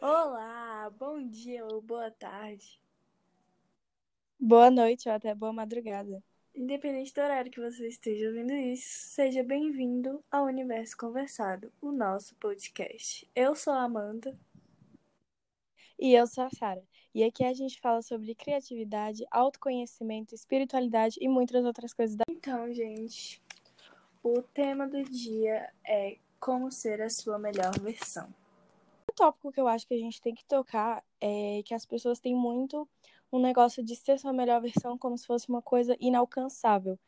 Olá, bom dia ou boa tarde. Boa noite ou até boa madrugada. Independente do horário que você esteja ouvindo isso, seja bem-vindo ao Universo Conversado, o nosso podcast. Eu sou a Amanda. E eu sou a Sara. E aqui a gente fala sobre criatividade, autoconhecimento, espiritualidade e muitas outras coisas. Da... Então, gente, o tema do dia é como ser a sua melhor versão. O tópico que eu acho que a gente tem que tocar é que as pessoas têm muito um negócio de ser sua melhor versão como se fosse uma coisa inalcançável.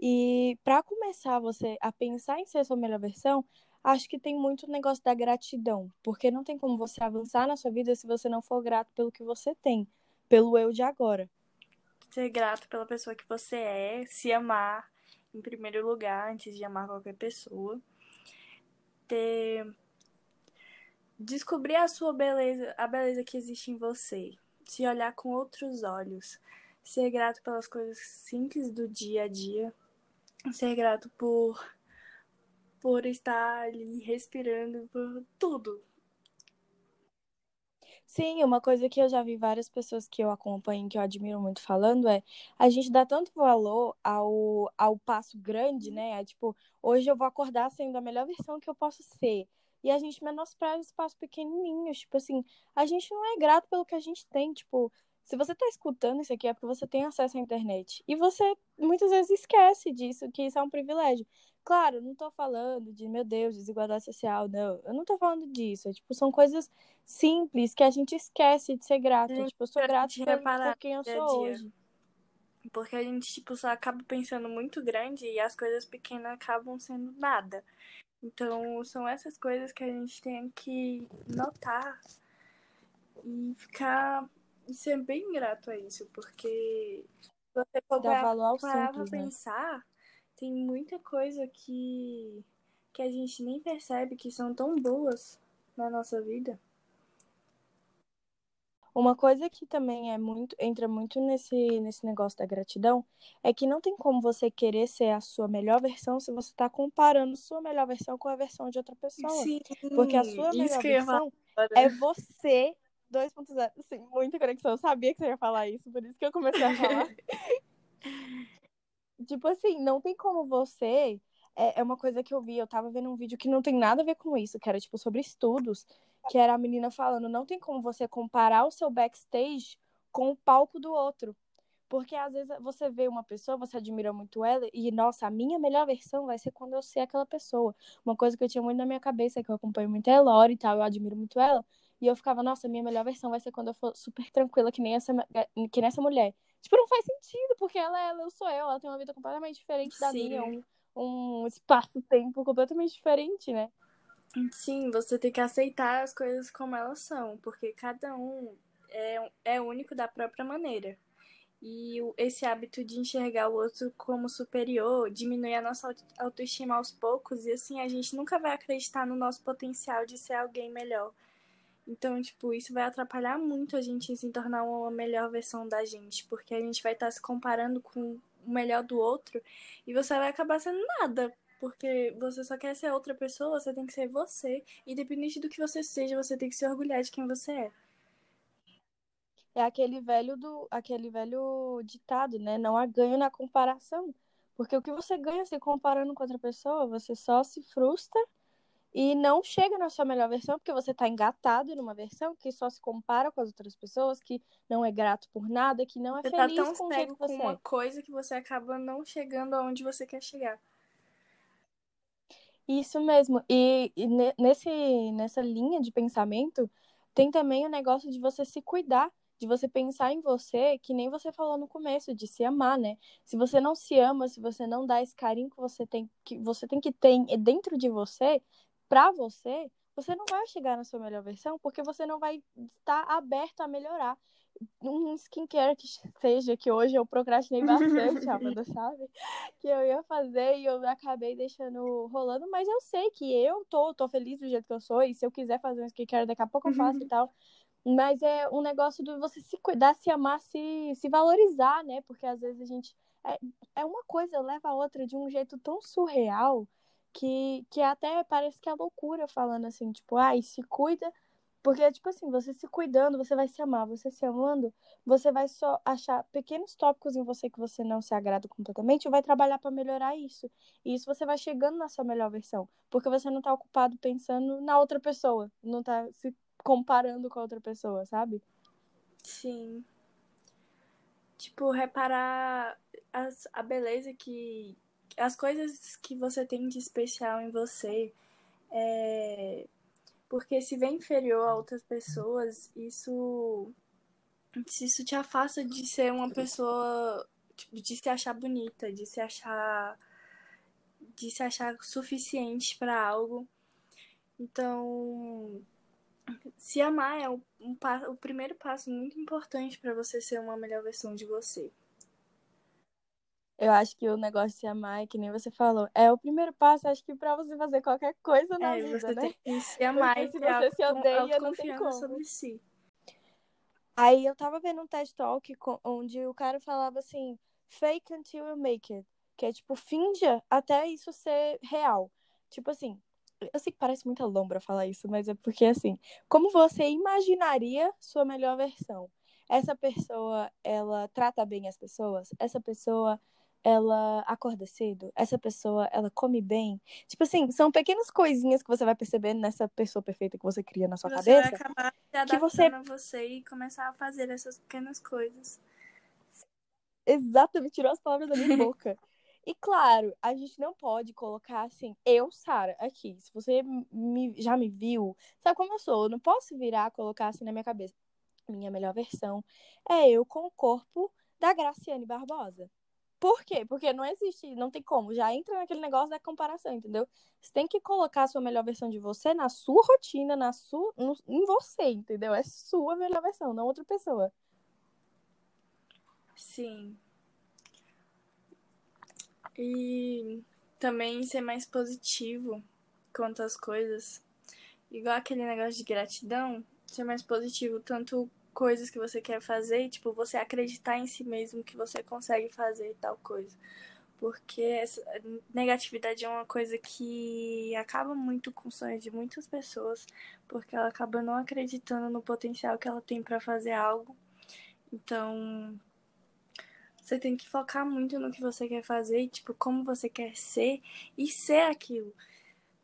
E para começar você a pensar em ser sua melhor versão, acho que tem muito negócio da gratidão, porque não tem como você avançar na sua vida se você não for grato pelo que você tem, pelo eu de agora. Ser grato pela pessoa que você é, se amar em primeiro lugar antes de amar qualquer pessoa. Ter descobrir a sua beleza, a beleza que existe em você, se olhar com outros olhos, ser grato pelas coisas simples do dia a dia, ser grato por por estar ali respirando por tudo. Sim, uma coisa que eu já vi várias pessoas que eu acompanho, que eu admiro muito falando, é a gente dá tanto valor ao, ao passo grande, né? É, tipo, hoje eu vou acordar sendo a melhor versão que eu posso ser. E a gente menospreza espaços pequenininhos. Tipo assim, a gente não é grato pelo que a gente tem. Tipo, se você tá escutando isso aqui é porque você tem acesso à internet. E você muitas vezes esquece disso, que isso é um privilégio. Claro, não tô falando de, meu Deus, desigualdade social, não. Eu não tô falando disso. É, tipo, são coisas simples que a gente esquece de ser grato. Tipo, eu sou grato por, quem eu sou hoje. Porque a gente, tipo, só acaba pensando muito grande e as coisas pequenas acabam sendo nada. Então, são essas coisas que a gente tem que notar e ficar e ser bem grato a isso, porque você for Dá valor ao parar simples, pra né? Tem muita coisa que, que a gente nem percebe que são tão boas na nossa vida. Uma coisa que também é muito, entra muito nesse, nesse negócio da gratidão é que não tem como você querer ser a sua melhor versão se você está comparando sua melhor versão com a versão de outra pessoa. Sim, Porque a sua melhor versão é você 2.0. Sim, muita conexão. Eu sabia que você ia falar isso, por isso que eu comecei a falar. tipo assim, não tem como você. É, é uma coisa que eu vi, eu tava vendo um vídeo que não tem nada a ver com isso, que era tipo sobre estudos que era a menina falando, não tem como você comparar o seu backstage com o palco do outro. Porque às vezes você vê uma pessoa, você admira muito ela, e nossa, a minha melhor versão vai ser quando eu ser aquela pessoa. Uma coisa que eu tinha muito na minha cabeça, que eu acompanho muito é a Lori e tal, eu admiro muito ela. E eu ficava, nossa, minha melhor versão vai ser quando eu for super tranquila, que nem essa, que nem essa mulher. Tipo, não faz sentido, porque ela é ela, eu sou eu, ela tem uma vida completamente diferente da Sim. minha, um, um espaço-tempo completamente diferente, né? Sim, você tem que aceitar as coisas como elas são, porque cada um é, é único da própria maneira. E esse hábito de enxergar o outro como superior diminui a nossa autoestima aos poucos, e assim a gente nunca vai acreditar no nosso potencial de ser alguém melhor. Então, tipo, isso vai atrapalhar muito a gente em se tornar uma melhor versão da gente, porque a gente vai estar se comparando com o melhor do outro e você vai acabar sendo nada, porque você só quer ser outra pessoa, você tem que ser você. Independente do que você seja, você tem que se orgulhar de quem você é. É aquele velho do aquele velho ditado, né? Não há ganho na comparação. Porque o que você ganha se comparando com outra pessoa, você só se frustra e não chega na sua melhor versão, porque você está engatado numa versão que só se compara com as outras pessoas, que não é grato por nada, que não é você feliz tá tão com o jeito que com você uma é. coisa que você acaba não chegando aonde você quer chegar. Isso mesmo. E, e nesse, nessa linha de pensamento, tem também o negócio de você se cuidar, de você pensar em você, que nem você falou no começo, de se amar, né? Se você não se ama, se você não dá esse carinho que você tem que, você tem, que ter dentro de você, pra você, você não vai chegar na sua melhor versão, porque você não vai estar aberto a melhorar um skincare que seja, que hoje eu procrastinei bastante, Amanda, sabe? Que eu ia fazer e eu acabei deixando rolando, mas eu sei que eu tô, tô feliz do jeito que eu sou, e se eu quiser fazer um skincare, daqui a pouco eu faço e tal. Mas é um negócio de você se cuidar, se amar, se, se valorizar, né? Porque às vezes a gente. É, é uma coisa leva a outra de um jeito tão surreal que, que até parece que é loucura falando assim, tipo, ai, se cuida Porque, tipo assim, você se cuidando, você vai se amar. Você se amando, você vai só achar pequenos tópicos em você que você não se agrada completamente e vai trabalhar para melhorar isso. E isso você vai chegando na sua melhor versão. Porque você não tá ocupado pensando na outra pessoa. Não tá se comparando com a outra pessoa, sabe? Sim. Tipo, reparar as, a beleza que. As coisas que você tem de especial em você. É, porque se vê inferior a outras pessoas, isso. Isso te afasta de ser uma pessoa. Tipo, de se achar bonita, de se achar. De se achar suficiente para algo. Então, se amar é um, um, o primeiro passo muito importante para você ser uma melhor versão de você. Eu acho que o negócio de se amar, é que nem você falou, é o primeiro passo, acho que pra você fazer qualquer coisa na é, vida, você né? Tem que se amar Porque e se você se odeia, não tem como. sobre si. Aí eu tava vendo um TED Talk onde o cara falava assim, fake until you make it. Que é tipo, finja até isso ser real. Tipo assim, eu sei que parece muita lombra falar isso, mas é porque assim, como você imaginaria sua melhor versão? Essa pessoa, ela trata bem as pessoas? Essa pessoa, ela acorda cedo? Essa pessoa, ela come bem? Tipo assim, são pequenas coisinhas que você vai percebendo nessa pessoa perfeita que você cria na sua você cabeça. Vai acabar se adaptando que você... a você e começar a fazer essas pequenas coisas. Exatamente, tirou as palavras da minha boca. E claro, a gente não pode colocar assim, eu, Sara, aqui. Se você me, já me viu, sabe como eu sou? Eu não posso virar, colocar assim na minha cabeça. Minha melhor versão é eu com o corpo da Graciane Barbosa. Por quê? Porque não existe, não tem como. Já entra naquele negócio da comparação, entendeu? Você tem que colocar a sua melhor versão de você na sua rotina, na sua, no, em você, entendeu? É sua melhor versão, não outra pessoa. Sim, e também ser mais positivo quanto às coisas. Igual aquele negócio de gratidão, ser mais positivo, tanto coisas que você quer fazer, tipo, você acreditar em si mesmo que você consegue fazer tal coisa. Porque essa negatividade é uma coisa que acaba muito com o sonho de muitas pessoas, porque ela acaba não acreditando no potencial que ela tem para fazer algo. Então, você tem que focar muito no que você quer fazer, tipo, como você quer ser e ser aquilo.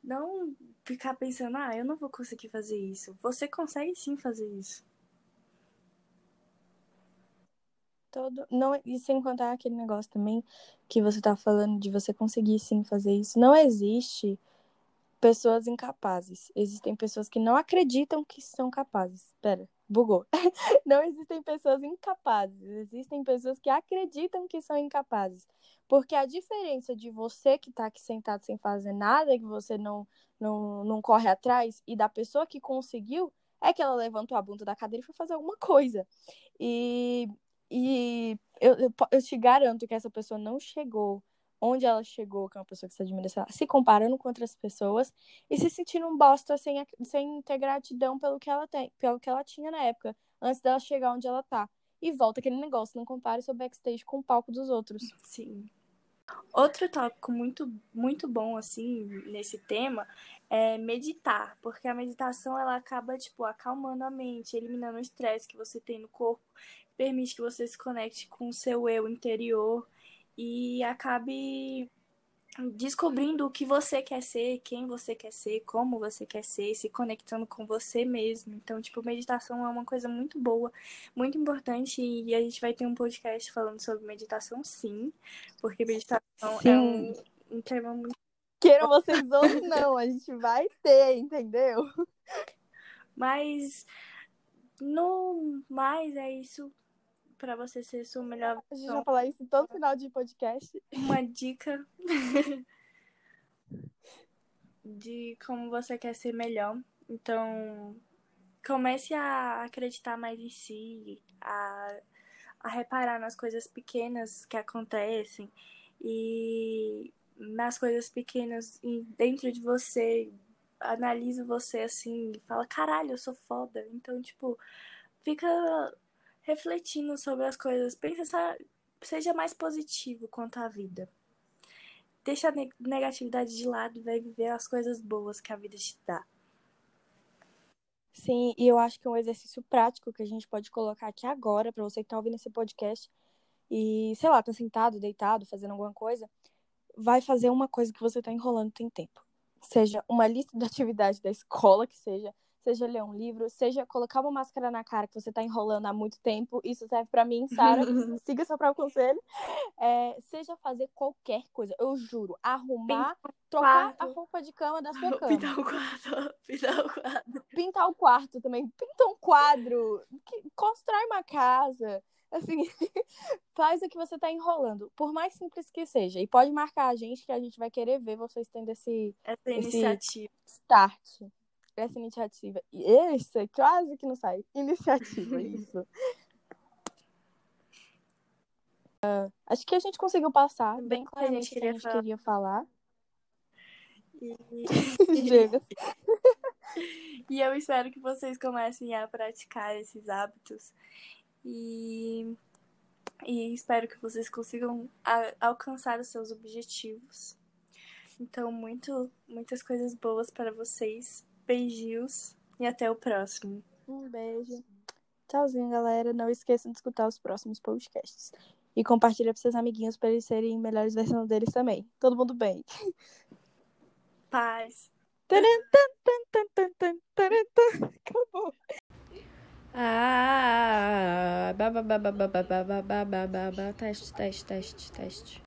Não ficar pensando, ah, eu não vou conseguir fazer isso. Você consegue sim fazer isso. Todo, não, e sem contar aquele negócio também que você tá falando de você conseguir sim fazer isso. Não existe pessoas incapazes. Existem pessoas que não acreditam que são capazes. Pera, bugou. Não existem pessoas incapazes, existem pessoas que acreditam que são incapazes. Porque a diferença de você que está aqui sentado sem fazer nada, que você não, não, não corre atrás, e da pessoa que conseguiu, é que ela levantou a bunda da cadeira e foi fazer alguma coisa. E, e eu, eu, eu te garanto que essa pessoa não chegou onde ela chegou, que é uma pessoa que se admira, se comparando com outras pessoas e se sentindo um bosta sem, sem ter gratidão pelo que ela tem, pelo que ela tinha na época, antes dela chegar onde ela tá. E volta aquele negócio, não compare seu backstage com o palco dos outros. Sim. Outro tópico muito, muito bom, assim, nesse tema é meditar, porque a meditação ela acaba, tipo, acalmando a mente, eliminando o estresse que você tem no corpo, permite que você se conecte com o seu eu interior e acabe descobrindo o que você quer ser, quem você quer ser, como você quer ser, se conectando com você mesmo. Então, tipo, meditação é uma coisa muito boa, muito importante e a gente vai ter um podcast falando sobre meditação, sim, porque meditação é sim. é um, um tema muito Queiram vocês ou não, a gente vai ter, entendeu? Mas no mais é isso para você ser sua melhor A gente vai falar isso todo final de podcast. Uma dica de como você quer ser melhor. Então, comece a acreditar mais em si, a, a reparar nas coisas pequenas que acontecem e nas coisas pequenas dentro de você. Analisa você assim e fala: caralho, eu sou foda. Então, tipo, fica refletindo sobre as coisas. Pensa, seja mais positivo quanto à vida. Deixa a negatividade de lado e vai viver as coisas boas que a vida te dá. Sim, e eu acho que um exercício prático que a gente pode colocar aqui agora, para você que tá ouvindo esse podcast e, sei lá, tá sentado, deitado, fazendo alguma coisa, vai fazer uma coisa que você tá enrolando tem tempo. Seja uma lista de atividade da escola, que seja, seja ler um livro, seja colocar uma máscara na cara que você tá enrolando há muito tempo. Isso serve para mim, Sara. siga seu próprio conselho. É, seja fazer qualquer coisa. Eu juro, arrumar, trocar quarto. a roupa de cama da sua cama. Pintar o quarto, pintar o quarto. pintar o quarto também, pinta um quadro, constrói uma casa, assim, faz o que você tá enrolando, por mais simples que seja. E pode marcar a gente que a gente vai querer ver vocês tendo esse Essa Esse- iniciativa. start, essa iniciativa. Isso, é quase que não sai. Iniciativa, isso. Ah, acho que a gente conseguiu passar bem que a claramente gente o que a queria gente falar. queria falar. E... E eu espero que vocês comecem a praticar esses hábitos. E, e espero que vocês consigam a- alcançar os seus objetivos. Então, muito, muitas coisas boas para vocês. Beijos e até o próximo. Um beijo. Tchauzinho, galera. Não esqueçam de escutar os próximos podcasts. E compartilha com seus amiguinhos para eles serem melhores versões deles também. Todo mundo bem. Paz. Acabou. Ah, teste, teste, teste, teste.